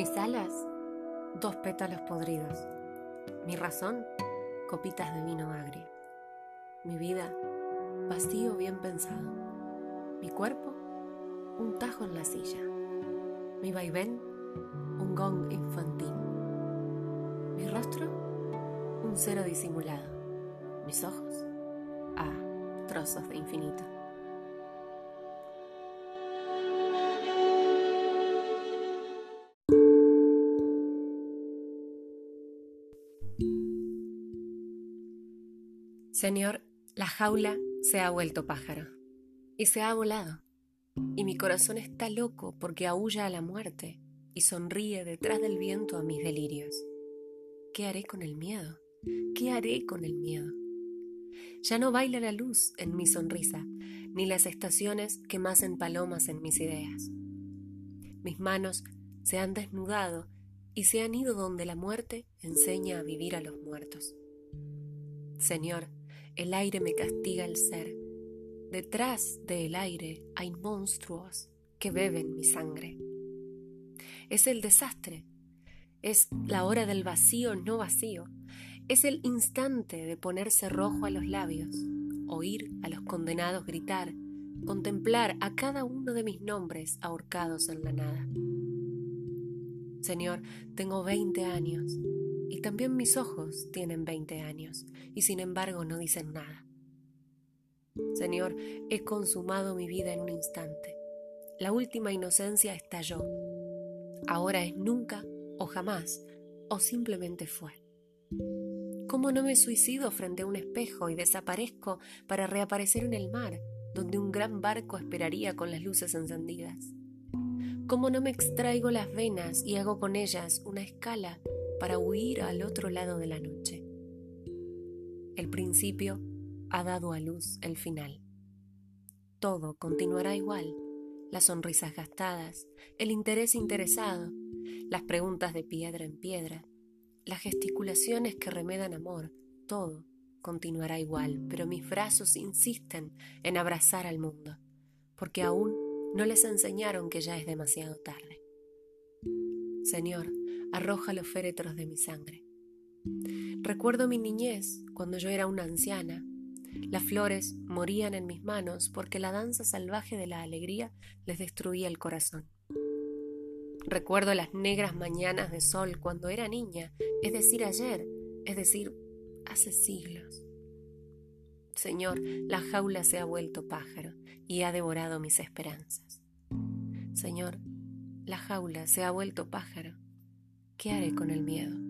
Mis alas, dos pétalos podridos. Mi razón, copitas de vino agrio. Mi vida, vacío bien pensado. Mi cuerpo, un tajo en la silla. Mi vaivén, un gong infantil. Mi rostro, un cero disimulado. Mis ojos, ah, trozos de infinito. Señor, la jaula se ha vuelto pájaro y se ha volado, y mi corazón está loco porque aúlla a la muerte y sonríe detrás del viento a mis delirios. ¿Qué haré con el miedo? ¿Qué haré con el miedo? Ya no baila la luz en mi sonrisa, ni las estaciones que macen palomas en mis ideas. Mis manos se han desnudado y se han ido donde la muerte enseña a vivir a los muertos. Señor, el aire me castiga el ser. Detrás del aire hay monstruos que beben mi sangre. Es el desastre. Es la hora del vacío no vacío. Es el instante de ponerse rojo a los labios, oír a los condenados gritar, contemplar a cada uno de mis nombres ahorcados en la nada. Señor, tengo veinte años y también mis ojos tienen 20 años y sin embargo no dicen nada. Señor, he consumado mi vida en un instante. La última inocencia estalló. Ahora es nunca o jamás o simplemente fue. ¿Cómo no me suicido frente a un espejo y desaparezco para reaparecer en el mar, donde un gran barco esperaría con las luces encendidas? ¿Cómo no me extraigo las venas y hago con ellas una escala para huir al otro lado de la noche. El principio ha dado a luz el final. Todo continuará igual, las sonrisas gastadas, el interés interesado, las preguntas de piedra en piedra, las gesticulaciones que remedan amor, todo continuará igual, pero mis brazos insisten en abrazar al mundo, porque aún no les enseñaron que ya es demasiado tarde. Señor, arroja los féretros de mi sangre. Recuerdo mi niñez, cuando yo era una anciana. Las flores morían en mis manos porque la danza salvaje de la alegría les destruía el corazón. Recuerdo las negras mañanas de sol cuando era niña, es decir, ayer, es decir, hace siglos. Señor, la jaula se ha vuelto pájaro y ha devorado mis esperanzas. Señor, la jaula se ha vuelto pájaro ¿Qué haré con el miedo?